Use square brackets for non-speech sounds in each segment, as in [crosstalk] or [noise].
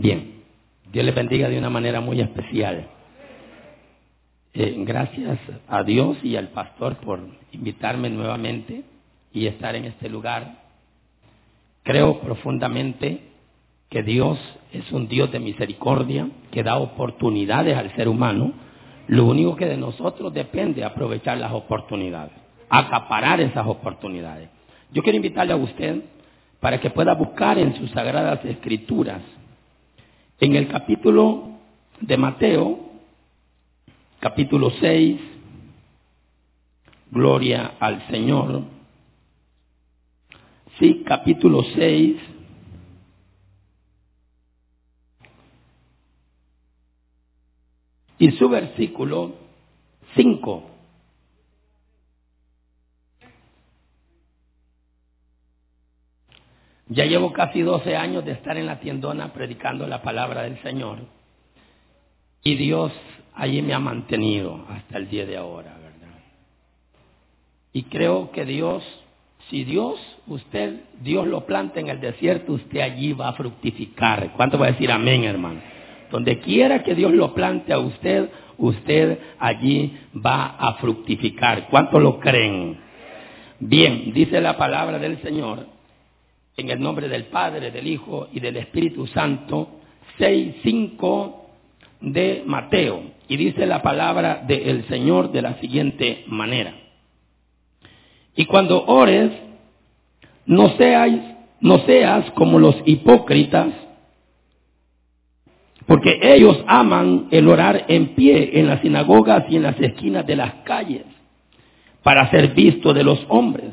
Bien, Dios les bendiga de una manera muy especial. Eh, gracias a Dios y al pastor por invitarme nuevamente y estar en este lugar. Creo profundamente que Dios es un Dios de misericordia, que da oportunidades al ser humano. Lo único que de nosotros depende es aprovechar las oportunidades, acaparar esas oportunidades. Yo quiero invitarle a usted para que pueda buscar en sus sagradas escrituras, en el capítulo de Mateo, capítulo 6, gloria al Señor. Sí, capítulo 6. Y su versículo 5. Ya llevo casi 12 años de estar en la tiendona predicando la palabra del Señor. Y Dios allí me ha mantenido hasta el día de ahora, ¿verdad? Y creo que Dios, si Dios, usted, Dios lo planta en el desierto, usted allí va a fructificar. ¿Cuánto va a decir amén, hermano? Donde quiera que Dios lo plante a usted, usted allí va a fructificar. ¿Cuánto lo creen? Bien, dice la palabra del Señor, en el nombre del Padre, del Hijo y del Espíritu Santo, 6, 5 de Mateo. Y dice la palabra del Señor de la siguiente manera. Y cuando ores, no seas, no seas como los hipócritas, porque ellos aman el orar en pie en las sinagogas y en las esquinas de las calles, para ser visto de los hombres.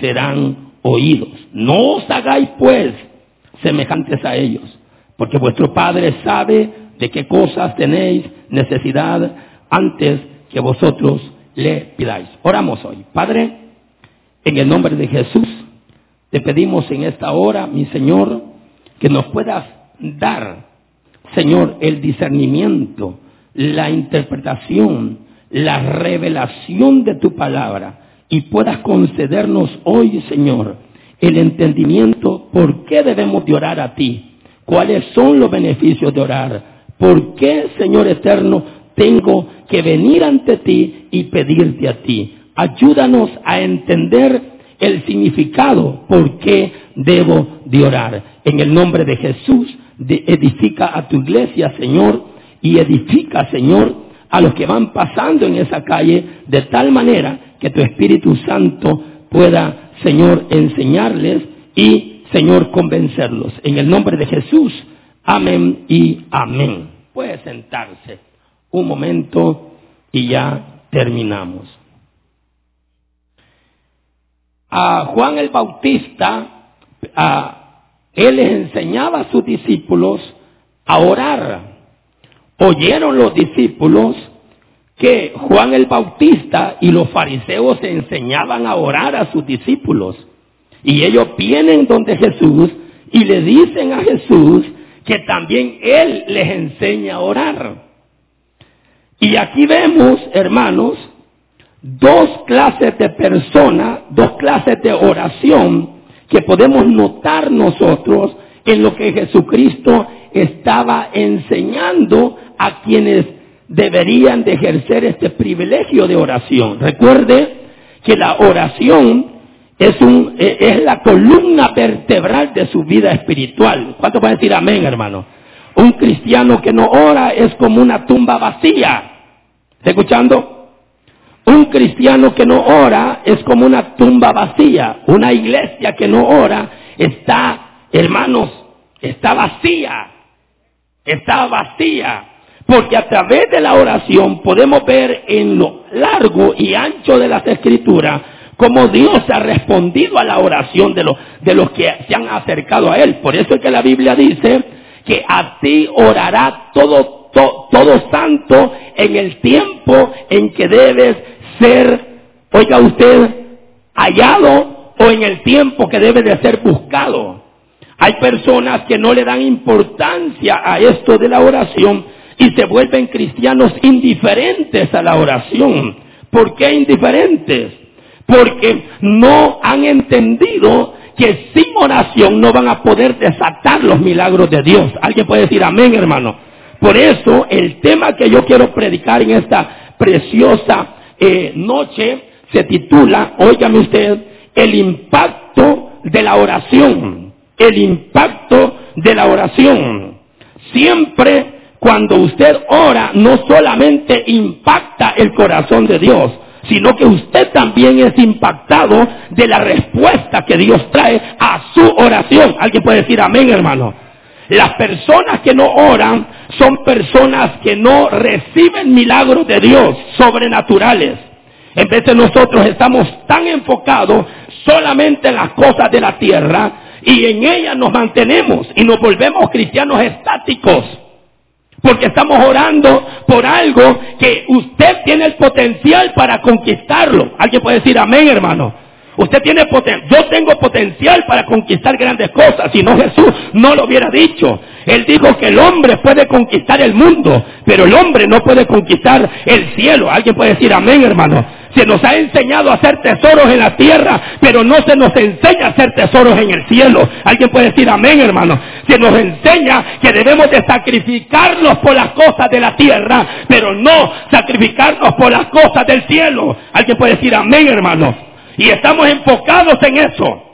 serán oídos. No os hagáis pues semejantes a ellos, porque vuestro Padre sabe de qué cosas tenéis necesidad antes que vosotros le pidáis. Oramos hoy. Padre, en el nombre de Jesús, te pedimos en esta hora, mi Señor, que nos puedas dar, Señor, el discernimiento, la interpretación, la revelación de tu palabra y puedas concedernos hoy, Señor, el entendimiento por qué debemos de orar a ti, cuáles son los beneficios de orar, por qué, Señor eterno, tengo que venir ante ti y pedirte a ti. Ayúdanos a entender el significado, por qué debo de orar. En el nombre de Jesús, edifica a tu iglesia, Señor, y edifica, Señor, a los que van pasando en esa calle de tal manera que tu Espíritu Santo pueda, Señor, enseñarles y, Señor, convencerlos. En el nombre de Jesús, amén y amén. Puede sentarse un momento y ya terminamos. A Juan el Bautista, a, él les enseñaba a sus discípulos a orar oyeron los discípulos que Juan el Bautista y los fariseos enseñaban a orar a sus discípulos. Y ellos vienen donde Jesús y le dicen a Jesús que también Él les enseña a orar. Y aquí vemos, hermanos, dos clases de personas, dos clases de oración que podemos notar nosotros en lo que Jesucristo estaba enseñando a quienes deberían de ejercer este privilegio de oración. Recuerde que la oración es, e, la columna vertebral de su vida espiritual. ¿Cuánto pueden decir amén, hermano? Un cristiano que no ora es como una tumba vacía. ¿Está escuchando? Un cristiano que no ora es como una tumba vacía. Una iglesia que no ora está, hermanos, está vacía. Está vacía. Porque a través de la oración podemos ver en lo largo y ancho de las escrituras cómo Dios ha respondido a la oración de los, de los que se han acercado a Él. Por eso es que la Biblia dice que a ti orará todo, todo santo en el tiempo en que debes ser, oiga usted, hallado o en el tiempo que debe de ser buscado. Hay personas que no le dan importancia a esto de la oración y se vuelven cristianos indiferentes a la oración. ¿Por qué indiferentes? Porque no han entendido que sin oración no van a poder desatar los milagros de Dios. Alguien puede decir amén, hermano. Por eso el tema que yo quiero predicar en esta preciosa eh, noche se titula, óigame usted, el impacto de la oración. El impacto de la oración. Siempre cuando usted ora, no solamente impacta el corazón de Dios, sino que usted también es impactado de la respuesta que Dios trae a su oración. Alguien puede decir amén, hermano. Las personas que no oran son personas que no reciben milagros de Dios sobrenaturales. En vez de nosotros estamos tan enfocados solamente en las cosas de la tierra y en ellas nos mantenemos y nos volvemos cristianos estáticos. Porque estamos orando por algo que usted tiene el potencial para conquistarlo. Alguien puede decir amén, hermano. Usted tiene potencial, yo tengo potencial para conquistar grandes cosas, si no Jesús no lo hubiera dicho. Él dijo que el hombre puede conquistar el mundo, pero el hombre no puede conquistar el cielo. Alguien puede decir amén, hermano. Se nos ha enseñado a hacer tesoros en la tierra, pero no se nos enseña a hacer tesoros en el cielo. Alguien puede decir amén, hermano. Se nos enseña que debemos de sacrificarnos por las cosas de la tierra, pero no sacrificarnos por las cosas del cielo. Alguien puede decir amén, hermano. Y estamos enfocados en eso.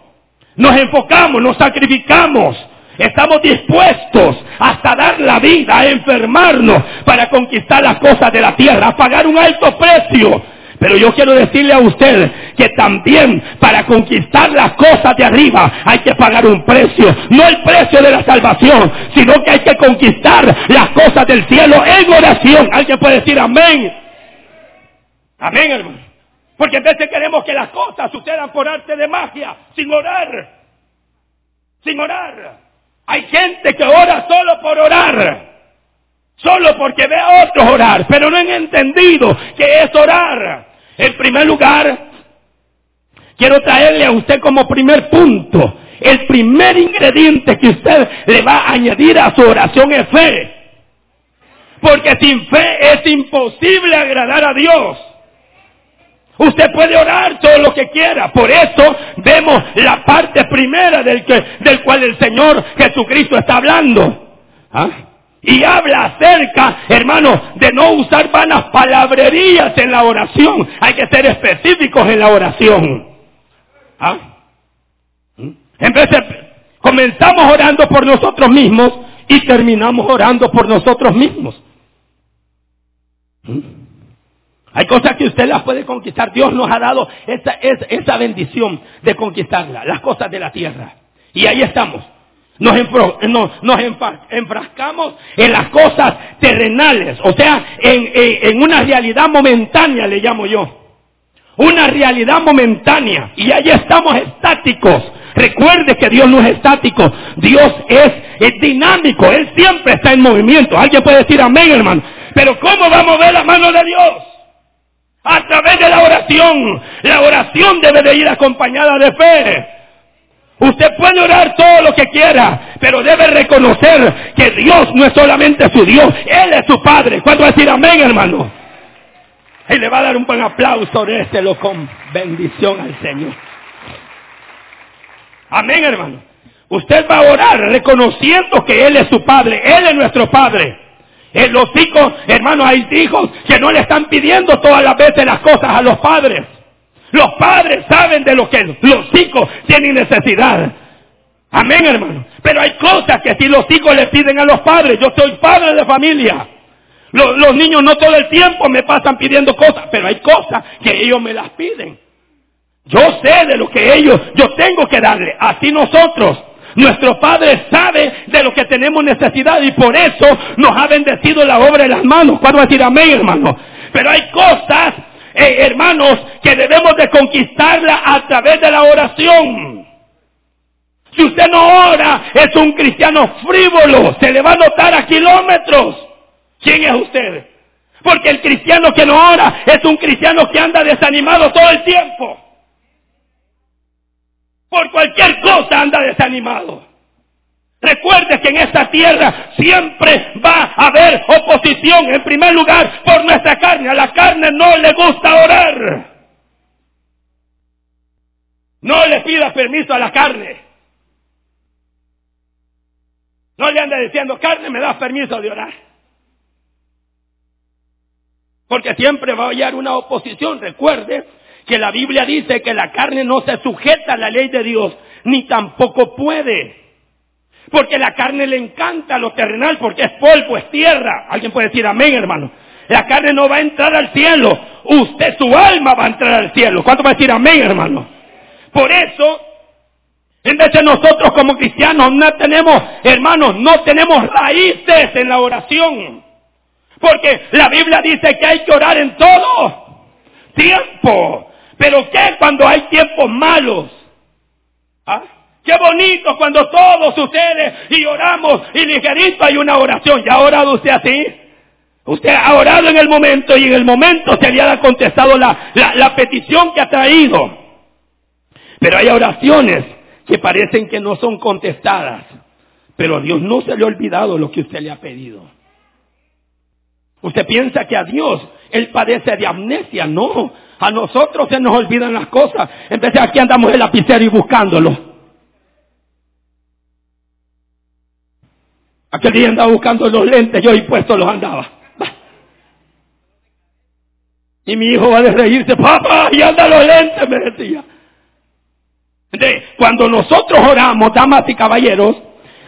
Nos enfocamos, nos sacrificamos. Estamos dispuestos hasta dar la vida, a enfermarnos para conquistar las cosas de la tierra, a pagar un alto precio pero yo quiero decirle a usted que también para conquistar las cosas de arriba hay que pagar un precio. No el precio de la salvación, sino que hay que conquistar las cosas del cielo en oración. Alguien puede decir amén. Amén, hermano. Porque a veces queremos que las cosas sucedan por arte de magia, sin orar. Sin orar. Hay gente que ora solo por orar. Solo porque ve a otros orar, pero no han entendido que es orar. En primer lugar, quiero traerle a usted como primer punto, el primer ingrediente que usted le va a añadir a su oración es fe. Porque sin fe es imposible agradar a Dios. Usted puede orar todo lo que quiera. Por eso vemos la parte primera del, que, del cual el Señor Jesucristo está hablando. ¿Ah? Y habla acerca, hermano, de no usar vanas palabrerías en la oración. Hay que ser específicos en la oración. ¿Ah? ¿Mm? En vez de, comenzamos orando por nosotros mismos y terminamos orando por nosotros mismos. ¿Mm? Hay cosas que usted las puede conquistar. Dios nos ha dado esa, esa, esa bendición de conquistarlas, las cosas de la tierra. Y ahí estamos. Nos, enfrascamos en las cosas terrenales, o sea, en, una realidad momentánea, le llamo yo. Una realidad momentánea. Y ahí estamos estáticos. Recuerde que Dios no es estático. Dios es, es dinámico. Él siempre está en movimiento. Alguien puede decir amén, hermano. Pero ¿cómo vamos a ver la mano de Dios? A través de la oración. La oración debe de ir acompañada de fe. Usted puede orar todo lo que quiera, pero debe reconocer que Dios no es solamente su Dios, Él es su Padre. ¿Cuándo va a decir amén, hermano? Y le va a dar un buen aplauso, lo con bendición al Señor. Amén, hermano. Usted va a orar reconociendo que Él es su Padre, Él es nuestro Padre. Los hijos, hermanos, hay hijos que no le están pidiendo todas las veces las cosas a los padres. Los padres saben de lo que los hijos tienen necesidad. Amén, hermano. Pero hay cosas que si los hijos le piden a los padres, yo soy padre de familia. Los, niños no todo el tiempo me pasan pidiendo cosas, pero hay cosas que ellos me las piden. Yo sé de lo que ellos, yo tengo que darle. Así nosotros, nuestro Padre sabe de lo que tenemos necesidad y por eso nos ha bendecido la obra de las manos. ¿Cuándo decir amén, hermano? Pero hay cosas eh, hermanos, que debemos de conquistarla a través de la oración. Si usted no ora, es un cristiano frívolo. Se le va a notar a kilómetros. ¿Quién es usted? Porque el cristiano que no ora es un cristiano que anda desanimado todo el tiempo. Por cualquier cosa anda desanimado. Recuerde que en esta tierra siempre va a haber oposición, en primer lugar, por nuestra carne. A la carne no le gusta orar. No le pida permiso a la carne. No le ande diciendo, carne, me das permiso de orar. Porque siempre va a haber una oposición. Recuerde que la Biblia dice que la carne no se sujeta a la ley de Dios, ni tampoco puede. Porque la carne le encanta lo terrenal, porque es polvo, es tierra. Alguien puede decir amén, hermano. La carne no va a entrar al cielo. Usted, su alma va a entrar al cielo. ¿Cuánto va a decir amén, hermano? Por eso, en vez de nosotros como cristianos no tenemos, hermanos, no tenemos raíces en la oración. Porque la Biblia dice que hay que orar en todo tiempo. Pero ¿qué cuando hay tiempos malos? ¿Ah? Qué bonito cuando todo sucede y oramos y ligerito hay una oración. ¿Ya ha orado usted así? Usted ha orado en el momento y en el momento se le ha contestado la, petición que ha traído. Pero hay oraciones que parecen que no son contestadas. Pero a Dios no se le ha olvidado lo que usted le ha pedido. Usted piensa que a Dios Él padece de amnesia. No, a nosotros se nos olvidan las cosas. Entonces aquí andamos el lapicero y buscándolo. Aquel día andaba buscando los lentes, yo y puesto los andaba. Y mi hijo va a reírse, papá, y anda los lentes, me decía. Entonces, cuando nosotros oramos, damas y caballeros,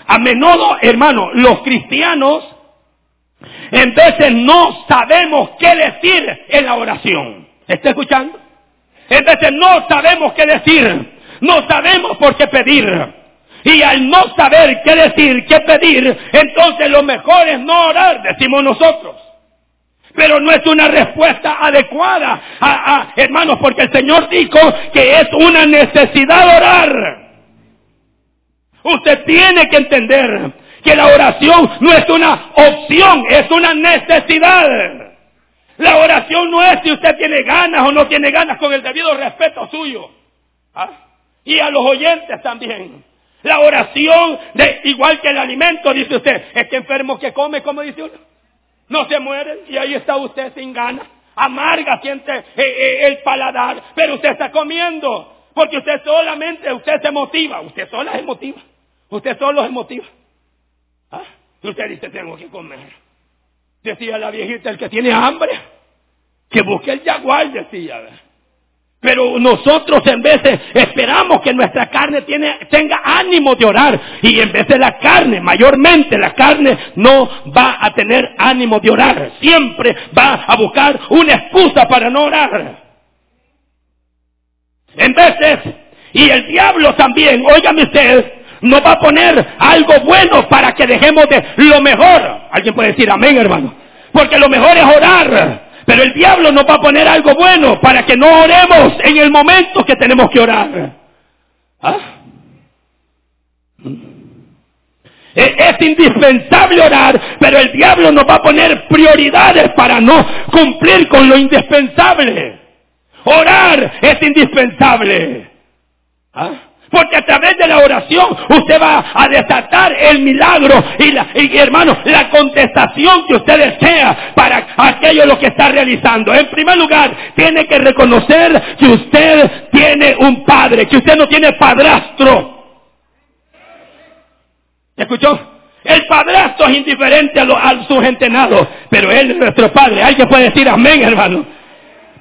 a menudo, hermano, los cristianos en veces no sabemos qué decir en la oración. ¿Está escuchando? En veces no sabemos qué decir. No sabemos por qué pedir. Y al no saber qué decir, qué pedir, entonces lo mejor es no orar, decimos nosotros. Pero no es una respuesta adecuada, hermanos, porque el Señor dijo que es una necesidad orar. Usted tiene que entender que la oración no es una opción, es una necesidad. La oración no es si usted tiene ganas o no tiene ganas con el debido respeto suyo. ¿Ah? Y a los oyentes también. La oración, de, igual que el alimento, dice usted, este enfermo que come, como dice uno, no se muere y ahí está usted sin ganas. Amarga siente eh, eh, el paladar, pero usted está comiendo. Porque usted solamente, usted se motiva, usted sola se motiva. Usted solo se motiva. ¿Ah? Usted dice, tengo que comer. Decía la viejita, el que tiene hambre, que busque el jaguar, decía. Pero nosotros en de esperamos que nuestra carne tenga ánimo de orar. Y en vez de la carne, mayormente la carne no va a tener ánimo de orar. Siempre va a buscar una excusa para no orar. En veces, y el diablo también, óigame usted, nos va a poner algo bueno para que dejemos de lo mejor. Alguien puede decir amén, hermano. Porque lo mejor es orar. Pero el diablo nos va a poner algo bueno para que no oremos en el momento que tenemos que orar. ¿Ah? E-, es indispensable orar, pero el diablo nos va a poner prioridades para no cumplir con lo indispensable. Orar es indispensable. ¿Ah? Porque a través de la oración usted va a desatar el milagro y, hermano, la contestación que usted desea para aquello lo que está realizando. En primer lugar, tiene que reconocer que usted tiene un padre, que usted no tiene padrastro. ¿Escuchó? El padrastro es indiferente a, lo, a sus entenados, pero él es nuestro padre. Alguien puede decir amén, hermano.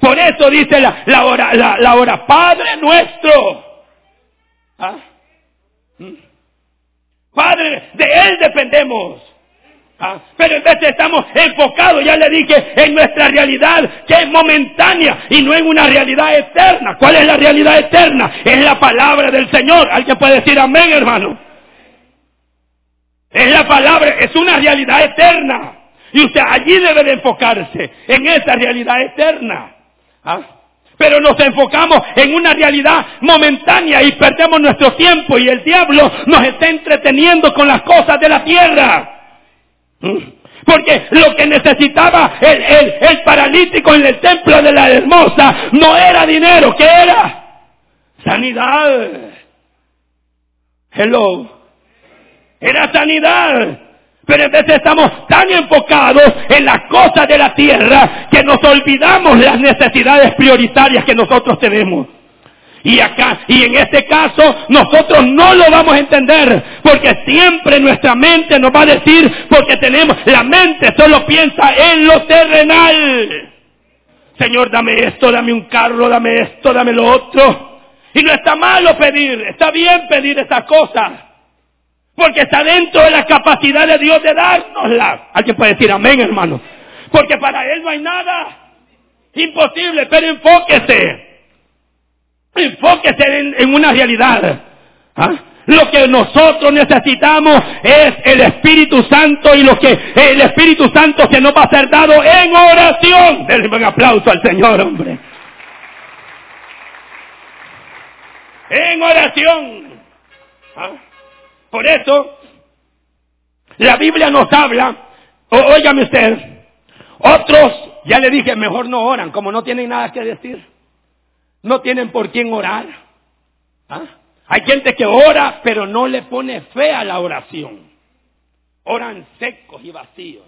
Por eso dice la, la hora, Padre nuestro ¿Ah? ¿Mm? Padre, de Él dependemos. ¿Ah? Pero en vez estamos enfocados, ya le dije, en nuestra realidad que es momentánea y no en una realidad eterna. ¿Cuál es la realidad eterna? Es la palabra del Señor. Alguien puede decir amén, hermano. Es la palabra, es una realidad eterna. Y usted allí debe de enfocarse, en esa realidad eterna. ¿Ah? Pero nos enfocamos en una realidad momentánea y perdemos nuestro tiempo y el diablo nos está entreteniendo con las cosas de la tierra. ¿Mm? Porque lo que necesitaba el, el, paralítico en el templo de la hermosa no era dinero, ¿qué era? Sanidad. Hello. Era sanidad. Pero en vez estamos tan enfocados en las cosas de la tierra que nos olvidamos las necesidades prioritarias que nosotros tenemos. Y acá, y en este caso, nosotros no lo vamos a entender, porque siempre nuestra mente nos va a decir, porque tenemos, la mente solo piensa en lo terrenal. Señor, dame esto, dame un carro, dame esto, dame lo otro. Y no está malo pedir, está bien pedir esas cosas. Porque está dentro de la capacidad de Dios de dárnosla. Alguien puede decir amén, hermano. Porque para Él no hay nada imposible, pero enfóquese. Enfóquese en, una realidad. ¿Ah? Lo que nosotros necesitamos es el Espíritu Santo y lo que el Espíritu Santo que nos va a ser dado en oración. Denle un aplauso al Señor, hombre. En oración. ¿Ah? Por eso, la Biblia nos habla, óigame usted, otros, ya le dije, mejor no oran, como no tienen nada que decir. No tienen por quién orar. ¿Ah? Hay gente que ora, pero no le pone fe a la oración. Oran secos y vacíos.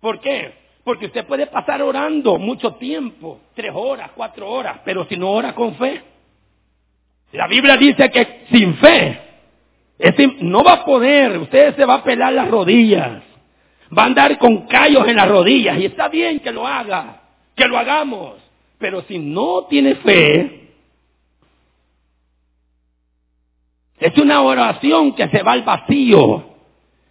¿Por qué? Porque usted puede pasar orando mucho tiempo, tres horas, cuatro horas, pero si no ora con fe. La Biblia dice que sin fe, no va a poder, usted se va a pelar las rodillas, va a andar con callos en las rodillas y está bien que lo haga, que lo hagamos. Pero si no tiene fe, es una oración que se va al vacío.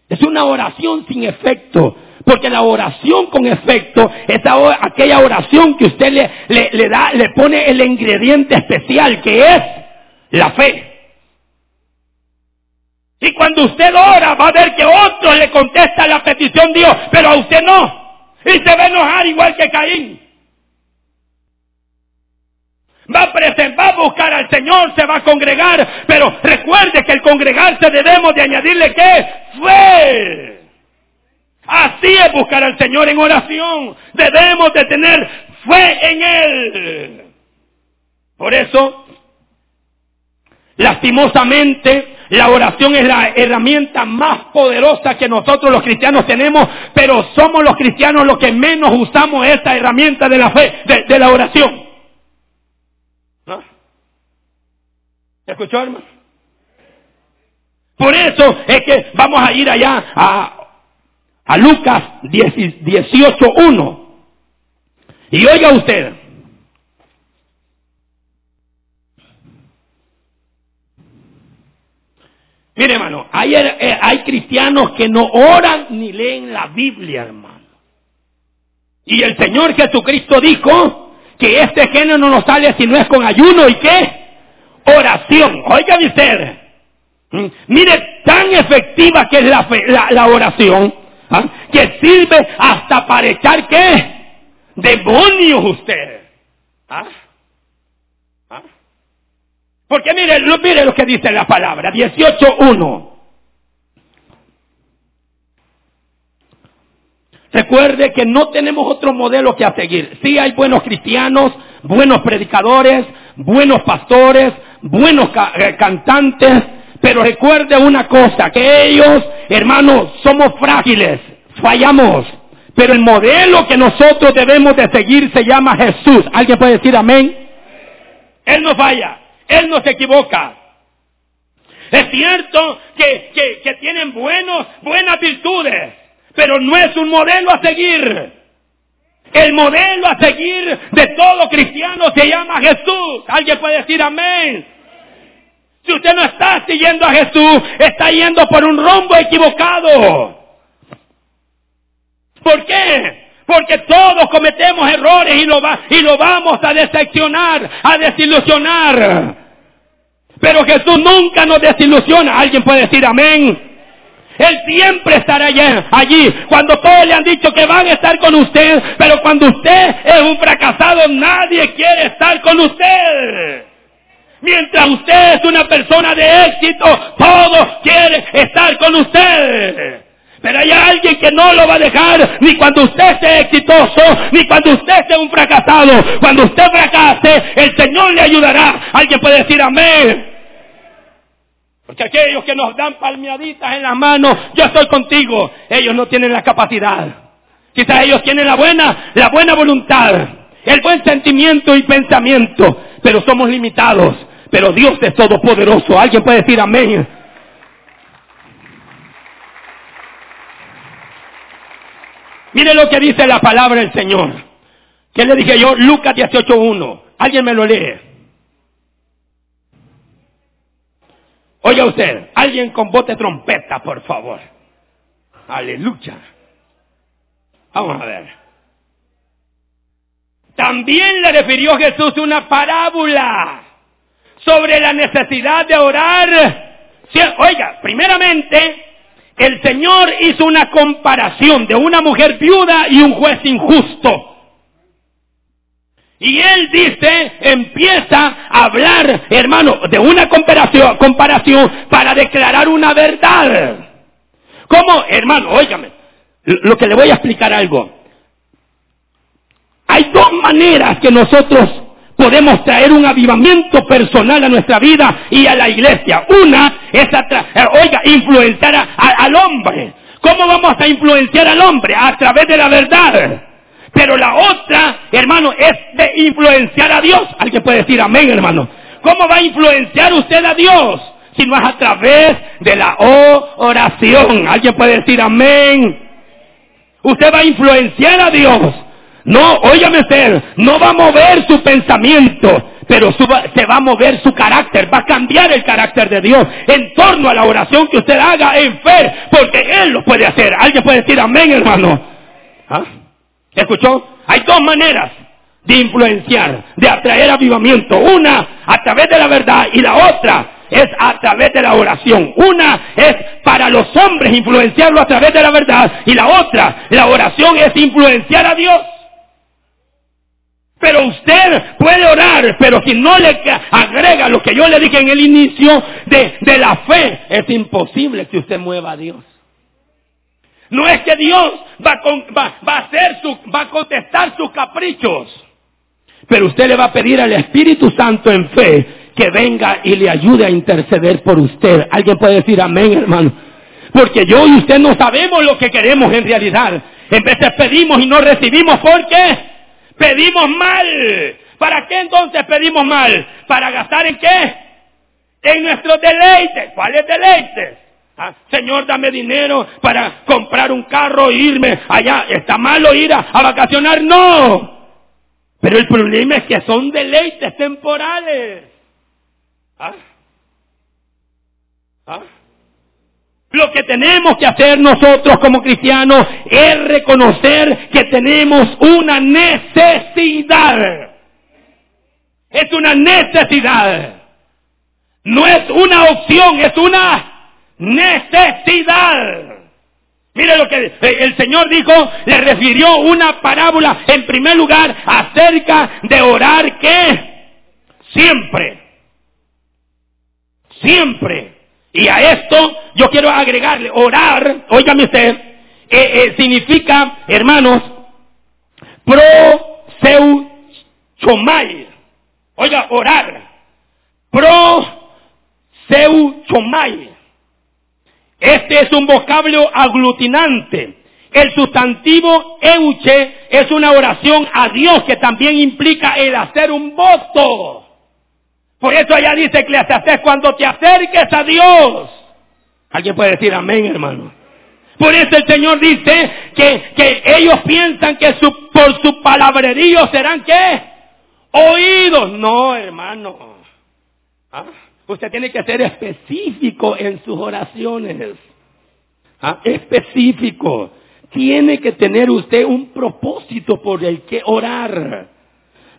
Es una oración sin efecto. Porque la oración con efecto es aquella oración que usted le, le, da, le pone el ingrediente especial que es la fe. Y cuando usted ora va a ver que otro le contesta la petición Dios, pero a usted no. Y se va a enojar igual que Caín va a va a buscar al Señor, se va a congregar, pero recuerde que el congregarse debemos de añadirle que fe. Así es buscar al Señor en oración. Debemos de tener fe en Él. Por eso, lastimosamente, la oración es la herramienta más poderosa que nosotros los cristianos tenemos, pero somos los cristianos los que menos usamos esta herramienta de la fe, de la oración. escuchó, hermano? Por eso es que vamos a ir allá a, a Lucas 18.1. Y oiga usted. Mire, hermano, hay, eh, hay cristianos que no oran ni leen la Biblia, hermano. Y el Señor Jesucristo dijo que este género no nos sale si no es con ayuno y qué? oración. Oiga usted. Mm, mire, tan efectiva que es la, oración, ¿ah? que sirve hasta para echar qué? Demonios usted. ¿Ah? Porque mire, mire lo que dice la palabra, 18.1. Recuerde que no tenemos otro modelo que a seguir. Sí hay buenos cristianos, buenos predicadores, buenos pastores, buenos eh, cantantes, pero recuerde una cosa, que ellos, hermanos, somos frágiles, fallamos, pero el modelo que nosotros debemos de seguir se llama Jesús. ¿Alguien puede decir amén? Él no falla, Él no se equivoca. Es cierto que, tienen buenos, buenas virtudes, pero no es un modelo a seguir. El modelo a seguir de todo cristiano se llama Jesús. ¿Alguien puede decir amén? Si usted no está siguiendo a Jesús, está yendo por un rumbo equivocado. ¿Por qué? Porque todos cometemos errores y lo, va, y lo vamos a decepcionar, a desilusionar. Pero Jesús nunca nos desilusiona. ¿Alguien puede decir amén? Él siempre estará allí, allí. Cuando todos le han dicho que van a estar con usted, pero cuando usted es un fracasado, nadie quiere estar con usted. Mientras usted es una persona de éxito, todos quieren estar con usted. Pero hay alguien que no lo va a dejar ni cuando usted sea exitoso, ni cuando usted sea un fracasado. Cuando usted fracase, el Señor le ayudará. Alguien puede decir amén. Porque aquellos que nos dan palmeaditas en las manos, yo estoy contigo, ellos no tienen la capacidad. Quizás ellos tienen la buena, la buena voluntad, el buen sentimiento y pensamiento, pero somos limitados. Pero Dios es todopoderoso. Alguien puede decir amén. Mire lo que dice la palabra del Señor. ¿Qué le dije yo? Lucas 18.1. Alguien me lo lee. Oiga usted, alguien con de trompeta, por favor. Aleluya. Vamos a ver. También le refirió Jesús una parábola sobre la necesidad de orar. Oiga, primeramente, el Señor hizo una comparación de una mujer viuda y un juez injusto. Y él dice, empieza a hablar, hermano, de una comparación, para declarar una verdad. ¿Cómo, hermano? Óigame, lo que le voy a explicar algo. Hay dos maneras que nosotros podemos traer un avivamiento personal a nuestra vida y a la iglesia. Una es, eh, oiga, influenciar al hombre. ¿Cómo vamos a influenciar al hombre? A través de la verdad. Pero la otra, hermano, es de influenciar a Dios. Alguien puede decir amén, hermano. ¿Cómo va a influenciar usted a Dios? Si no es a través de la oración. Alguien puede decir amén. Usted va a influenciar a Dios no, óyame usted, no va a mover su pensamiento, pero se va a mover su carácter, va a cambiar el carácter de Dios en torno a la oración que usted haga en fe, porque Él lo puede hacer. Alguien puede decir amén, hermano. ¿Ah? ¿Escuchó? Hay dos maneras de influenciar, de atraer avivamiento. Una a través de la verdad y la otra es a través de la oración. Una es para los hombres influenciarlo a través de la verdad y la otra, la oración es influenciar a Dios. Pero usted puede orar, pero si no le agrega lo que yo le dije en el inicio de, de la fe, es imposible que usted mueva a Dios. No es que Dios va va, va a hacer su, va a contestar sus caprichos. Pero usted le va a pedir al Espíritu Santo en fe que venga y le ayude a interceder por usted. Alguien puede decir amén, hermano. Porque yo y usted no sabemos lo que queremos en realidad. En veces pedimos y no recibimos. ¿Por qué? Pedimos mal. ¿Para qué entonces pedimos mal? ¿Para gastar en qué? En nuestros deleites. ¿Cuáles deleites? Ah, Señor, dame dinero para comprar un carro e irme allá. ¿Está malo ir a, vacacionar? No. Pero el problema es que son deleites temporales. ¿Ah? ¿Ah? Lo que tenemos que hacer nosotros como cristianos es reconocer que tenemos una necesidad. Es una necesidad. No es una opción, es una necesidad. Mire lo que el Señor dijo, le refirió una parábola en primer lugar acerca de orar que siempre, siempre y a esto yo quiero agregarle, orar, óigame usted, eh, eh, significa, hermanos, pro seu chomai. Oiga, orar. Pro seu chomai. Este es un vocablo aglutinante. El sustantivo euche es una oración a Dios que también implica el hacer un voto. Por eso allá dice Eclesiastés, cuando te acerques a Dios. Alguien puede decir amén, hermano. Por eso el Señor dice que, que ellos piensan que por su palabrerío serán qué? Oídos. No, hermano. ¿Ah? Usted tiene que ser específico en sus oraciones. ¿Ah? Específico. Tiene que tener usted un propósito por el que orar.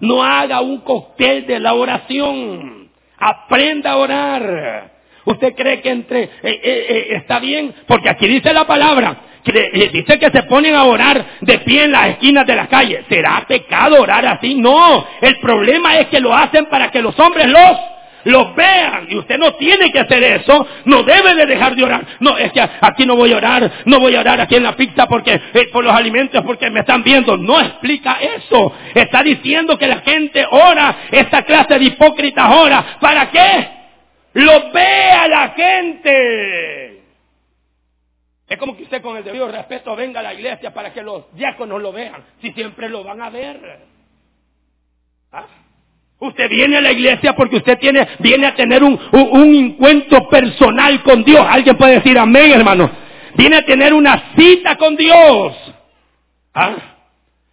No haga un cóctel de la oración. Aprenda a orar. ¿Usted cree que entre eh, eh, eh, está bien? Porque aquí dice la palabra, que dice que se ponen a orar de pie en las esquinas de la calle. ¿Será pecado orar así? No, el problema es que lo hacen para que los hombres los los vean y usted no tiene que hacer eso, no debe de dejar de orar. No, es que aquí no voy a orar, no voy a orar aquí en la pizza porque por los alimentos porque me están viendo. No explica eso. Está diciendo que la gente ora, esta clase de hipócritas ora, ¿para qué? Lo vea la gente. Es como que usted con el debido respeto venga a la iglesia para que los diáconos lo vean, si siempre lo van a ver. ¿Ah? Usted viene a la iglesia porque usted tiene, viene a tener un, encuentro personal con Dios. Alguien puede decir amén, hermano. Viene a tener una cita con Dios. ¿Ah?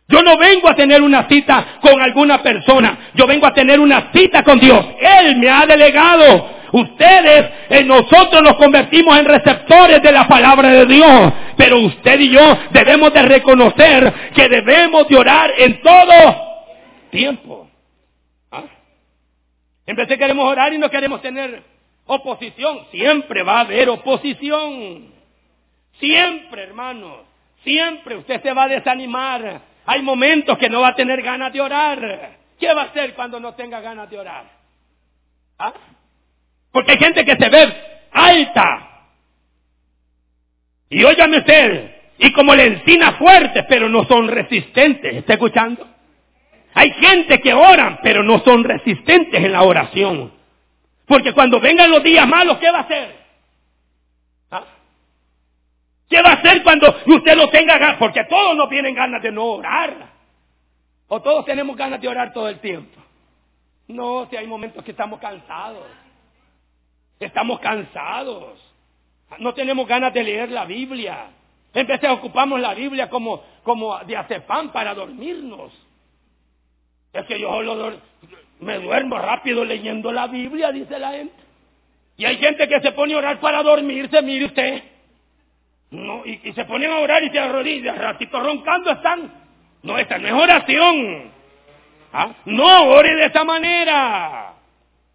Yo no vengo a tener una cita con alguna persona. Yo vengo a tener una cita con Dios. Él me ha delegado Ustedes, eh, nosotros nos convertimos en receptores de la palabra de Dios. Pero usted y yo debemos de reconocer que debemos de orar en todo tiempo. En vez de queremos orar y no queremos tener oposición, siempre va a haber oposición. Siempre, hermano. Siempre usted se va a desanimar. Hay momentos que no va a tener ganas de orar. ¿Qué va a hacer cuando no tenga ganas de orar? ¿Ah? Porque hay gente que se ve alta. Y óigame usted, y como le encina fuerte, pero no son resistentes. ¿Está escuchando? Hay gente que oran, pero no son resistentes en la oración. Porque cuando vengan los días malos, ¿qué va a hacer? ¿Ah? ¿Qué va a hacer cuando usted no tenga ganas? Porque todos nos vienen ganas de no orar. O todos tenemos ganas de orar todo el tiempo. No, si hay momentos que estamos cansados. Estamos cansados. No tenemos ganas de leer la Biblia. En vez ocupamos la Biblia como, como de pan para dormirnos. Es que yo solo me duermo rápido leyendo la Biblia, dice la gente. Y hay gente que se pone a orar para dormirse, mire usted. No, y, se ponen a orar y se arrodillan, ratito roncando están. No, esta no es oración. ¿Ah? No ore de esa manera.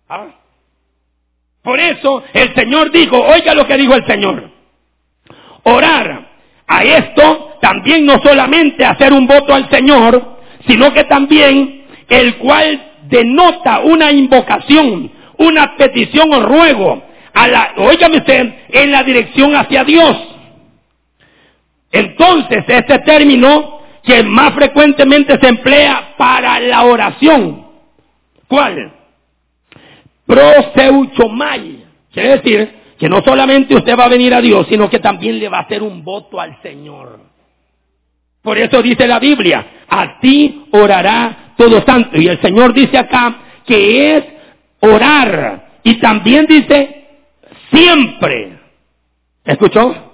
¿Ah? Por eso el Señor dijo, oiga lo que dijo el Señor, orar a esto también no solamente hacer un voto al Señor, sino que también el cual denota una invocación, una petición o ruego, a la, oígame usted, en la dirección hacia Dios. Entonces, este término que más frecuentemente se emplea para la oración, ¿cuál? proseuchomai. Quiere decir que no solamente usted va a venir a Dios, sino que también le va a hacer un voto al Señor. Por eso dice la Biblia, a ti orará todo santo. Y el Señor dice acá que es orar. Y también dice siempre. ¿Escuchó?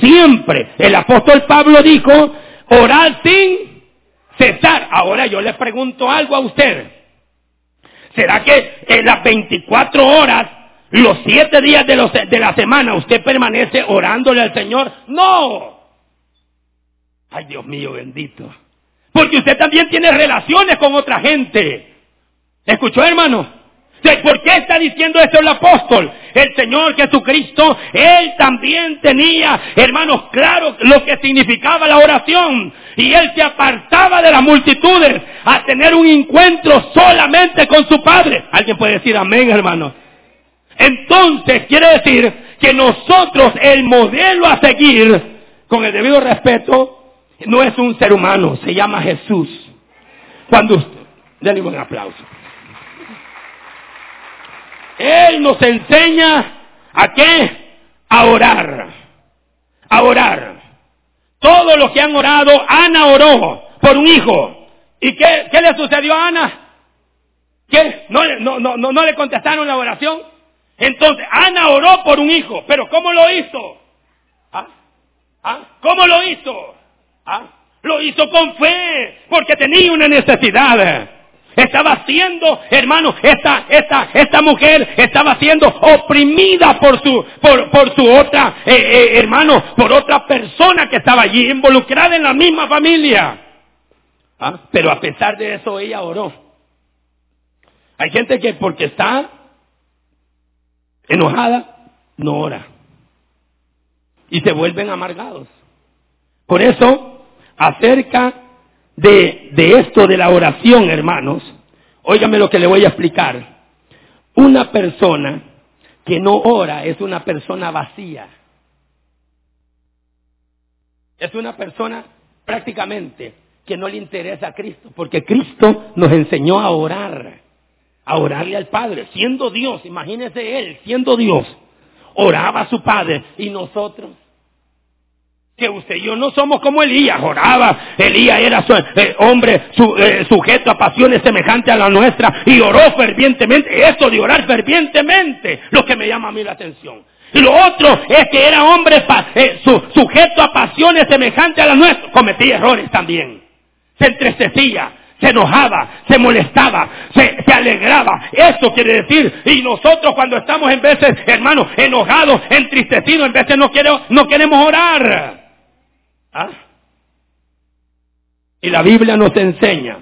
Siempre. El apóstol Pablo dijo, orar sin cesar. Ahora yo le pregunto algo a usted. ¿Será que en las 24 horas, los 7 días de, de la semana, usted permanece orándole al Señor? No. Ay, Dios mío bendito. Porque usted también tiene relaciones con otra gente. ¿Escuchó, hermano? ¿Por qué está diciendo esto el apóstol? El Señor Jesucristo, Él también tenía, hermanos, claro lo que significaba la oración. Y Él se apartaba de las multitudes a tener un encuentro solamente con su Padre. Alguien puede decir amén, hermano. Entonces quiere decir que nosotros el modelo a seguir, con el debido respeto, no es un ser humano, se llama Jesús. Cuando usted, denle un aplauso. Él nos enseña a qué? A orar. A orar. Todos los que han orado, Ana oró por un hijo. ¿Y qué, qué le sucedió a Ana? ¿Qué? ¿No, no, no, no, le contestaron la oración? Entonces, Ana oró por un hijo, pero ¿cómo lo hizo? ¿Ah? ¿Ah? ¿Cómo lo hizo? ¿Ah? Lo hizo con fe, porque tenía una necesidad. Estaba siendo, hermano, esta, esta, esta mujer estaba siendo oprimida por su, por, por su otra, eh, eh, hermano, por otra persona que estaba allí involucrada en la misma familia. ¿Ah? Pero a pesar de eso ella oró. Hay gente que porque está enojada, no ora. Y se vuelven amargados. Por eso, acerca de, de esto de la oración, hermanos, óigame lo que le voy a explicar. Una persona que no ora es una persona vacía. Es una persona prácticamente que no le interesa a Cristo, porque Cristo nos enseñó a orar, a orarle al Padre, siendo Dios, imagínese Él, siendo Dios, oraba a su Padre y nosotros. Que usted y yo no somos como Elías, oraba, Elías era eh, hombre eh, sujeto a pasiones semejantes a la nuestra y oró fervientemente, eso de orar fervientemente, lo que me llama a mí la atención. Y lo otro es que era hombre eh, sujeto a pasiones semejantes a las nuestras. Cometía errores también. Se entristecía, se enojaba, se molestaba, se, alegraba. Eso quiere decir, y nosotros cuando estamos en veces, hermanos, enojados, entristecidos, en veces no, no queremos orar. ¿Ah? Y la Biblia nos enseña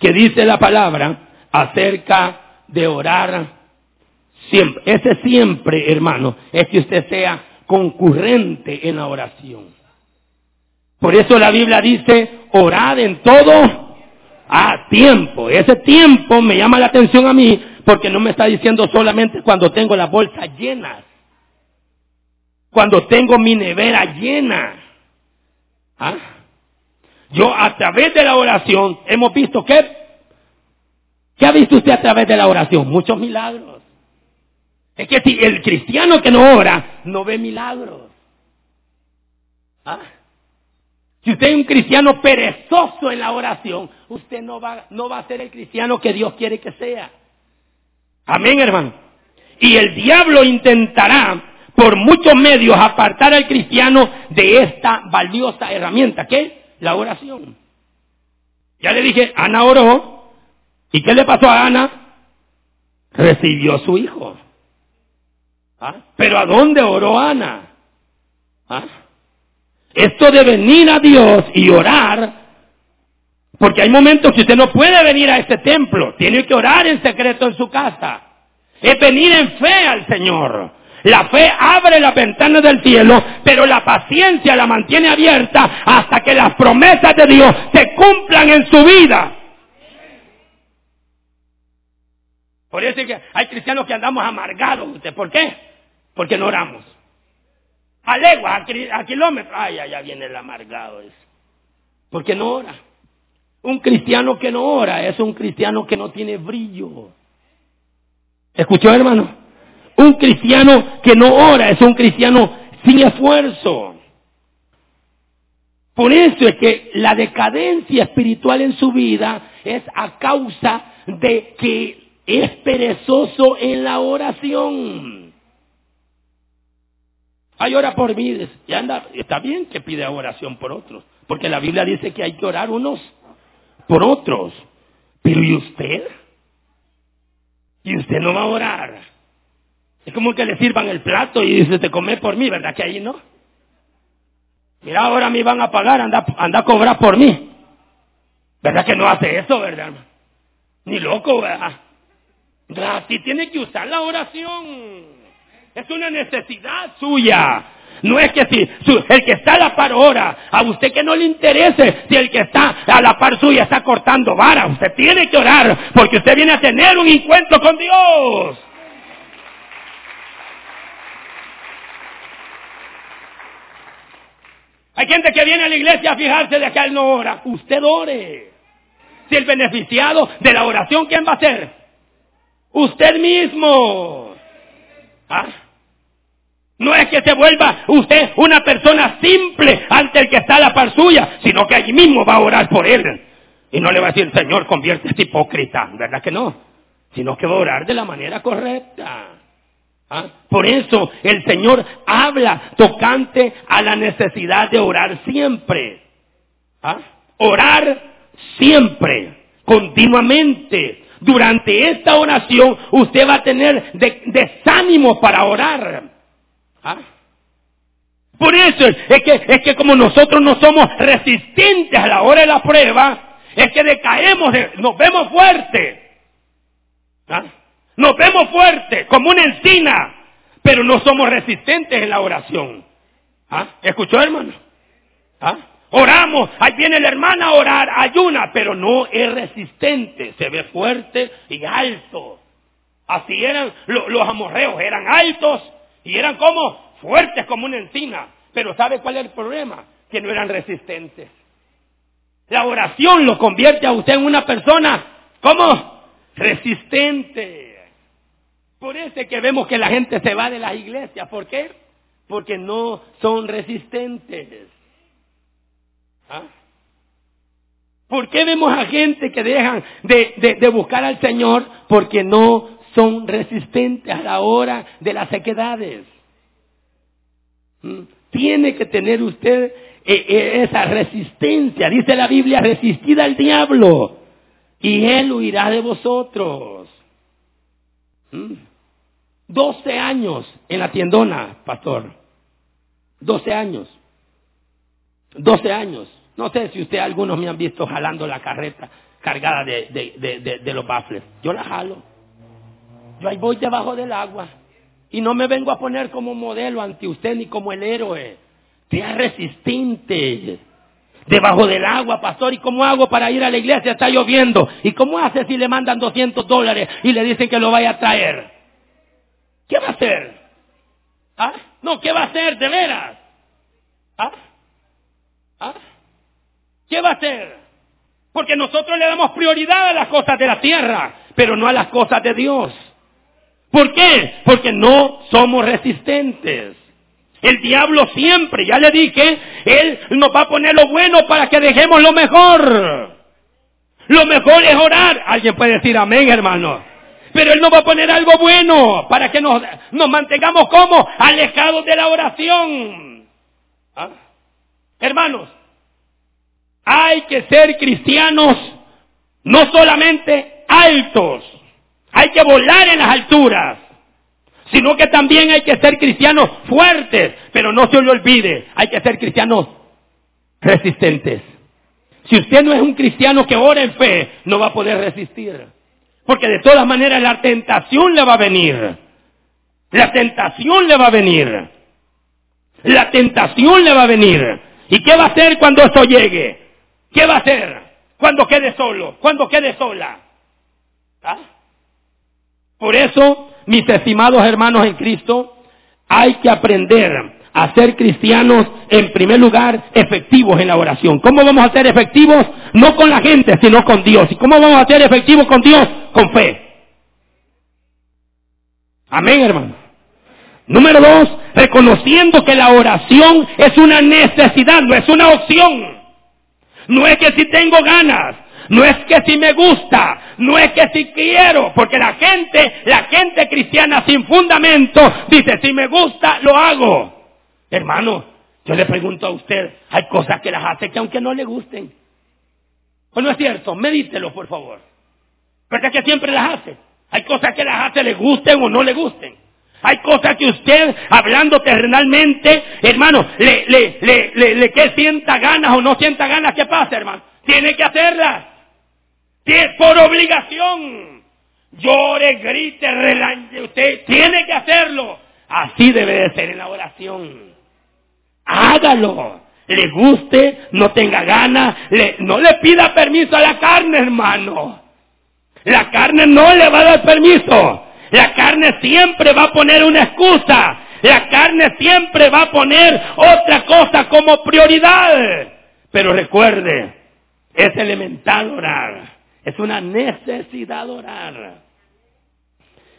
que dice la palabra acerca de orar Siempre, ese siempre, hermano, es que usted sea concurrente en la oración. Por eso la Biblia dice, orad en todo a tiempo. Ese tiempo me llama la atención a mí porque no me está diciendo solamente cuando tengo la bolsa llena. Cuando tengo mi nevera llena. ¿Ah? Yo a través de la oración hemos visto que, ¿qué ha visto usted a través de la oración? Muchos milagros. Es que si el cristiano que no ora no ve milagros. ¿Ah? Si usted es un cristiano perezoso en la oración, usted no va, no va a ser el cristiano que Dios quiere que sea. Amén, hermano. Y el diablo intentará por muchos medios apartar al cristiano de esta valiosa herramienta, que es la oración. Ya le dije, Ana oró. ¿Y qué le pasó a Ana? Recibió su hijo. ¿Ah? Pero ¿a dónde oró Ana? ¿Ah? Esto de venir a Dios y orar, porque hay momentos que usted no puede venir a este templo, tiene que orar en secreto en su casa. Es venir en fe al Señor. La fe abre las ventanas del cielo, pero la paciencia la mantiene abierta hasta que las promesas de Dios se cumplan en su vida. Por eso es que hay cristianos que andamos amargados. ¿Por qué? Porque no oramos. A leguas, a, kilómetros. Ay, allá viene el amargado. Eso. Porque no ora. Un cristiano que no ora es un cristiano que no tiene brillo. ¿Escuchó, hermano? Un cristiano que no ora es un cristiano sin esfuerzo. Por eso es que la decadencia espiritual en su vida es a causa de que es perezoso en la oración. Ay, ora por mí. Y anda, está bien que pide oración por otros. Porque la Biblia dice que hay que orar unos por otros. Pero ¿y usted? ¿Y usted no va a orar? Es como que le sirvan el plato y dice, te come por mí, ¿verdad que ahí no? Mira, ahora me van a pagar, anda, anda a cobrar por mí. ¿Verdad que no hace eso, verdad? Ni loco, ¿verdad? Así tiene que usar la oración. Es una necesidad suya. No es que si el que está a la par ora, a usted que no le interese si el que está a la par suya está cortando vara. Usted tiene que orar porque usted viene a tener un encuentro con Dios. Hay gente que viene a la iglesia a fijarse de que él no ora. Usted ore. Si el beneficiado de la oración, ¿quién va a ser? Usted mismo. ¿Ah? No es que se vuelva usted una persona simple ante el que está a la par suya, sino que allí mismo va a orar por él. Y no le va a decir, Señor, convierte hipócrita. ¿Verdad que no? Sino que va a orar de la manera correcta. ¿Ah? Por eso el Señor habla tocante a la necesidad de orar siempre. ¿Ah? Orar siempre, continuamente, durante esta oración usted va a tener desánimo para orar. ¿Ah? Por eso es que, es que como nosotros no somos resistentes a la hora de la prueba, es que decaemos, nos vemos fuertes. Nos vemos fuertes, como una encina, pero no somos resistentes en la oración. ¿Ah? ¿Escuchó, hermano? ¿Ah? Oramos, ahí viene la hermana a orar, ayuna, pero no es resistente, se ve fuerte y alto. Así eran los amorreos, eran altos y eran como fuertes como una encina. Pero ¿sabe cuál es el problema? Que no eran resistentes. La oración lo convierte a usted en una persona, ¿cómo? Resistente. Por eso es que vemos que la gente se va de las iglesias. ¿Por qué? Porque no son resistentes. ¿Ah? ¿Por qué vemos a gente que dejan de, buscar al Señor? Porque no son resistentes a la hora de las sequedades. ¿Mm? Tiene que tener usted eh, eh, esa resistencia. Dice la Biblia, resistid al diablo y él huirá de vosotros. ¿Mm? Doce años en la tiendona, pastor. Doce años. Doce años. No sé si usted, algunos me han visto jalando la carreta cargada de, de, los bafles. Yo la jalo. Yo ahí voy debajo del agua. Y no me vengo a poner como modelo ante usted ni como el héroe. Sea resistente. Debajo del agua, pastor. ¿Y cómo hago para ir a la iglesia? Está lloviendo. ¿Y cómo hace si le mandan 200 dólares y le dicen que lo vaya a traer? ¿Qué va a hacer? ¿Ah? No, ¿qué va a hacer de veras? ¿Ah? ¿Ah? ¿Qué va a hacer? Porque nosotros le damos prioridad a las cosas de la tierra, pero no a las cosas de Dios. ¿Por qué? Porque no somos resistentes. El diablo siempre, ya le dije, él nos va a poner lo bueno para que dejemos lo mejor. Lo mejor es orar. Alguien puede decir amén, hermano. Pero él nos va a poner algo bueno para que nos, nos mantengamos como alejados de la oración. ¿Ah? Hermanos, hay que ser cristianos no solamente altos, hay que volar en las alturas, sino que también hay que ser cristianos fuertes, pero no se le olvide, hay que ser cristianos resistentes. Si usted no es un cristiano que ora en fe, no va a poder resistir. Porque de todas maneras la tentación le va a venir. La tentación le va a venir. La tentación le va a venir. ¿Y qué va a hacer cuando eso llegue? ¿Qué va a hacer cuando quede solo? Cuando quede sola. ¿Ah? Por eso, mis estimados hermanos en Cristo, hay que aprender a ser cristianos, en primer lugar, efectivos en la oración. ¿Cómo vamos a ser efectivos? No con la gente, sino con Dios. ¿Y cómo vamos a ser efectivos con Dios? Con fe. Amén, hermano. Número dos, reconociendo que la oración es una necesidad, no es una opción. No es que si tengo ganas, no es que si me gusta, no es que si quiero, porque la gente, la gente cristiana sin fundamento dice, si me gusta, lo hago. Hermano, yo le pregunto a usted, hay cosas que las hace que aunque no le gusten. ¿O no es cierto? Medítelo, por favor. Es que siempre las hace. Hay cosas que las hace, le gusten o no le gusten. Hay cosas que usted, hablando terrenalmente, hermano, le, le, le, le, que sienta ganas o no sienta ganas, ¿qué pasa, hermano? Tiene que hacerlas. Por obligación. Llore, grite, relanje. Usted tiene que hacerlo. Así debe de ser en la oración. Hágalo. Le guste, no tenga ganas, no le pida permiso a la carne, hermano. La carne no le va a dar permiso. La carne siempre va a poner una excusa. La carne siempre va a poner otra cosa como prioridad. Pero recuerde, es elemental orar. Es una necesidad orar.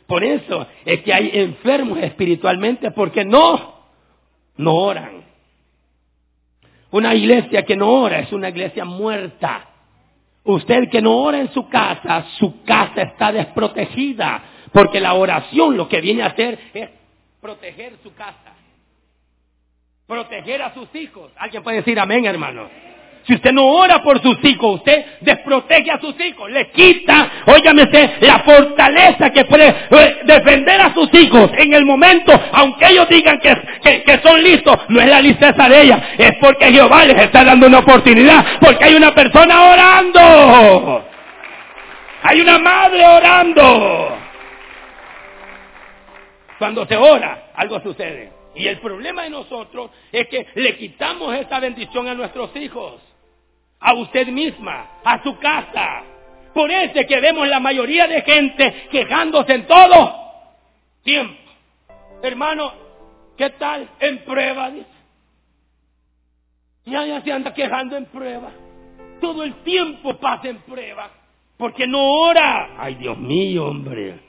Por eso es que hay enfermos espiritualmente porque no, no oran. Una iglesia que no ora es una iglesia muerta. Usted que no ora en su casa, su casa está desprotegida. Porque la oración lo que viene a hacer es proteger su casa. Proteger a sus hijos. Alguien puede decir amén, hermano. Si usted no ora por sus hijos, usted desprotege a sus hijos, le quita, óyamese, la fortaleza que puede eh, defender a sus hijos en el momento, aunque ellos digan que, que, son listos, no es la listeza de ella, es porque Jehová les está dando una oportunidad, porque hay una persona orando, hay una madre orando. Cuando se ora, algo sucede. Y el problema de nosotros es que le quitamos esa bendición a nuestros hijos, a usted misma, a su casa. Por eso es que vemos la mayoría de gente quejándose en todo tiempo. Hermano, ¿qué tal? En prueba, dice. Ya, ya se anda quejando en prueba. Todo el tiempo pasa en prueba. Porque no ora. Ay, Dios mío, hombre.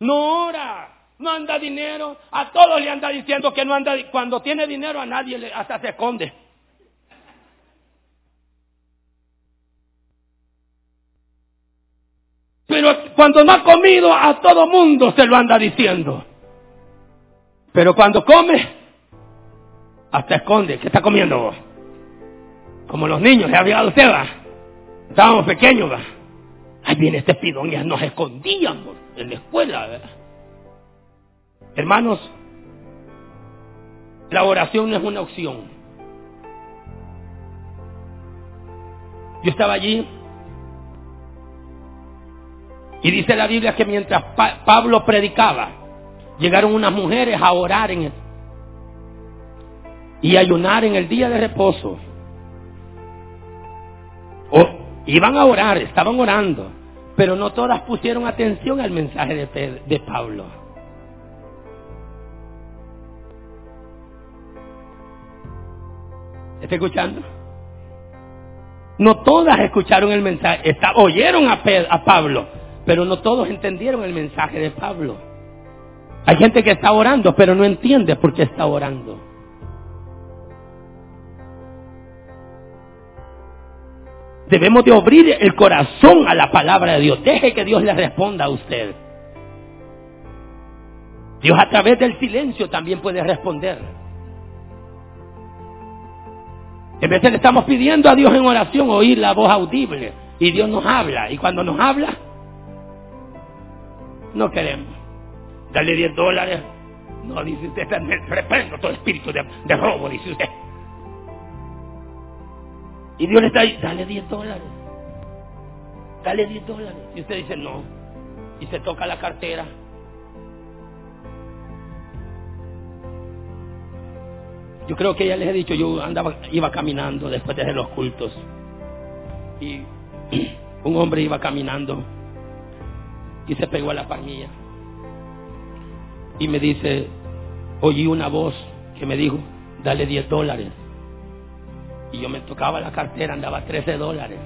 No ora. No anda dinero. A todos le anda diciendo que no anda. Cuando tiene dinero a nadie le, hasta se esconde. Pero cuando no ha comido, a todo mundo se lo anda diciendo. Pero cuando come, hasta esconde. ¿Qué está comiendo vos? Como los niños, ¿se había usted va? Estábamos pequeños, va. Ahí viene este pidón y nos escondíamos en la escuela, ¿verdad? Hermanos, la oración no es una opción. Yo estaba allí y dice la Biblia que mientras Pablo predicaba, llegaron unas mujeres a orar en y ayunar en el día de reposo. Iban a orar, estaban orando, pero no todas pusieron atención al mensaje de, de Pablo. ¿Está escuchando? No todas escucharon el mensaje, oyeron a, a Pablo, pero no todos entendieron el mensaje de Pablo. Hay gente que está orando, pero no entiende por qué está orando. Debemos de abrir el corazón a la palabra de Dios. Deje que Dios le responda a usted. Dios a través del silencio también puede responder. En veces le estamos pidiendo a Dios en oración oír la voz audible. Y Dios nos habla. Y cuando nos habla, no queremos. Dale 10 dólares. No, dice usted, reprendo todo espíritu de, robo, dice usted. Y Dios le está ahí, dale 10 dólares. Dale 10 dólares. Y usted dice, no. Y se toca la cartera. Yo creo que ya les he dicho, yo andaba, iba caminando después de los cultos. Y [clears throat] un hombre iba caminando y se pegó a la parmilla. Y me dice, oí una voz que me dijo, dale 10 dólares. Y yo me tocaba la cartera, andaba 13 dólares.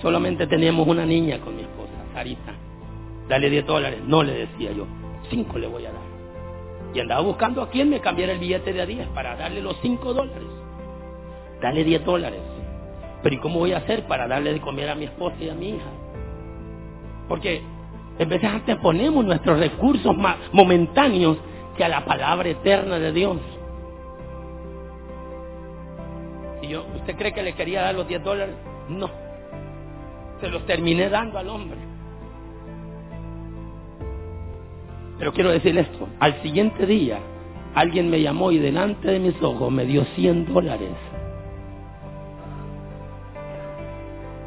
Solamente teníamos una niña con mi esposa, Sarita. Dale 10 dólares. No le decía yo, 5 le voy a dar. Y andaba buscando a quien me cambiara el billete de a 10 para darle los 5 dólares. Dale 10 dólares. Pero ¿y cómo voy a hacer para darle de comer a mi esposa y a mi hija? Porque en vez de anteponemos nuestros recursos momentáneos que a la palabra eterna de Dios. ¿Usted cree que le quería dar los 10 dólares? No. Se los terminé dando al hombre. Pero quiero decirle esto. Al siguiente día, alguien me llamó y delante de mis ojos me dio 100 dólares.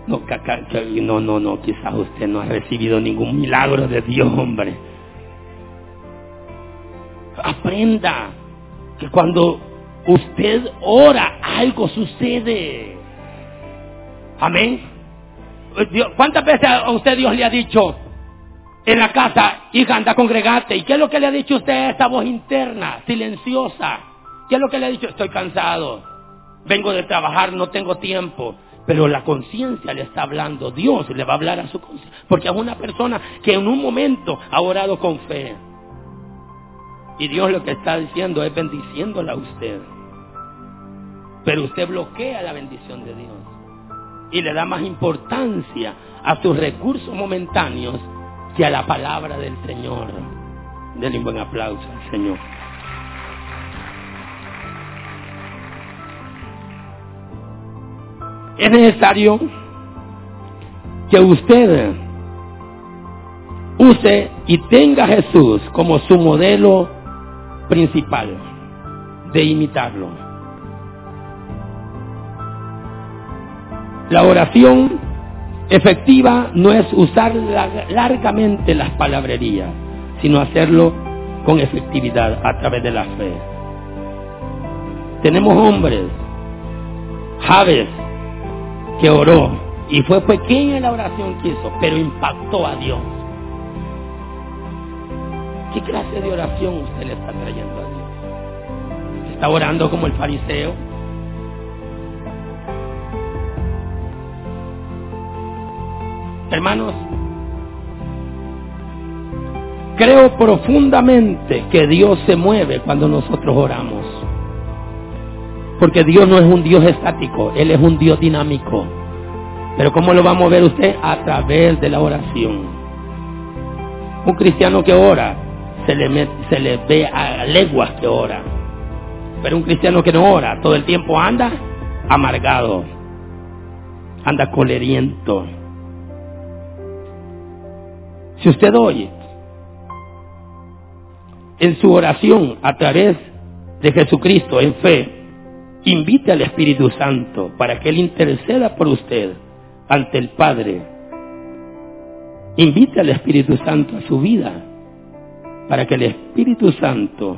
No, no, no, quizás usted no ha recibido ningún milagro de Dios, hombre. Aprenda que cuando usted ora, algo sucede. Amén. ¿Cuántas veces a usted Dios le ha dicho en la casa, hija, anda, congregate? ¿Y qué es lo que le ha dicho usted a esta voz interna, silenciosa? ¿Qué es lo que le ha dicho? Estoy cansado, vengo de trabajar, no tengo tiempo. Pero la conciencia le está hablando, Dios le va a hablar a su conciencia, porque es una persona que en un momento ha orado con fe. Y Dios lo que está diciendo es bendiciéndola a usted. Pero usted bloquea la bendición de Dios y le da más importancia a sus recursos momentáneos que a la palabra del Señor. Denle un buen aplauso al Señor. Es necesario que usted use y tenga a Jesús como su modelo principal de imitarlo. La oración efectiva no es usar largamente las palabrerías, sino hacerlo con efectividad a través de la fe. Tenemos hombres, Javes, que oró y fue pequeña la oración que hizo, pero impactó a Dios. ¿Qué clase de oración usted le está trayendo a Dios? ¿Está orando como el fariseo? Hermanos, creo profundamente que Dios se mueve cuando nosotros oramos. Porque Dios no es un Dios estático, Él es un Dios dinámico. Pero ¿cómo lo va a mover usted? A través de la oración. Un cristiano que ora, se le, se le ve a leguas que ora. Pero un cristiano que no ora, todo el tiempo anda amargado, anda coleriento. Si usted oye en su oración a través de Jesucristo en fe, invite al Espíritu Santo para que Él interceda por usted ante el Padre. Invite al Espíritu Santo a su vida para que el Espíritu Santo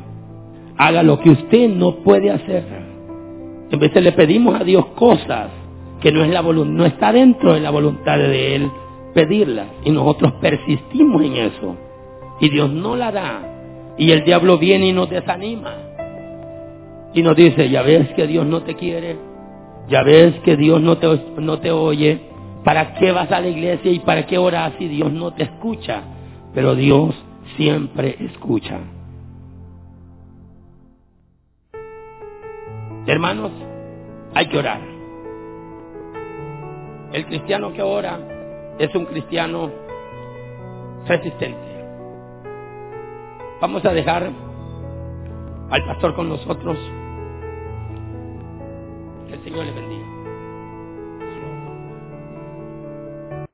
haga lo que usted no puede hacer. En de le pedimos a Dios cosas que no no está dentro de la voluntad de Él pedirlas y nosotros persistimos en eso y Dios no la da y el diablo viene y nos desanima y nos dice, ya ves que Dios no te quiere, ya ves que Dios no te, no te oye, ¿para qué vas a la iglesia y para qué oras si Dios no te escucha? Pero Dios siempre escucha. Hermanos, hay que orar. El cristiano que ora es un cristiano resistente. Vamos a dejar al pastor con nosotros. Que el Señor le bendiga.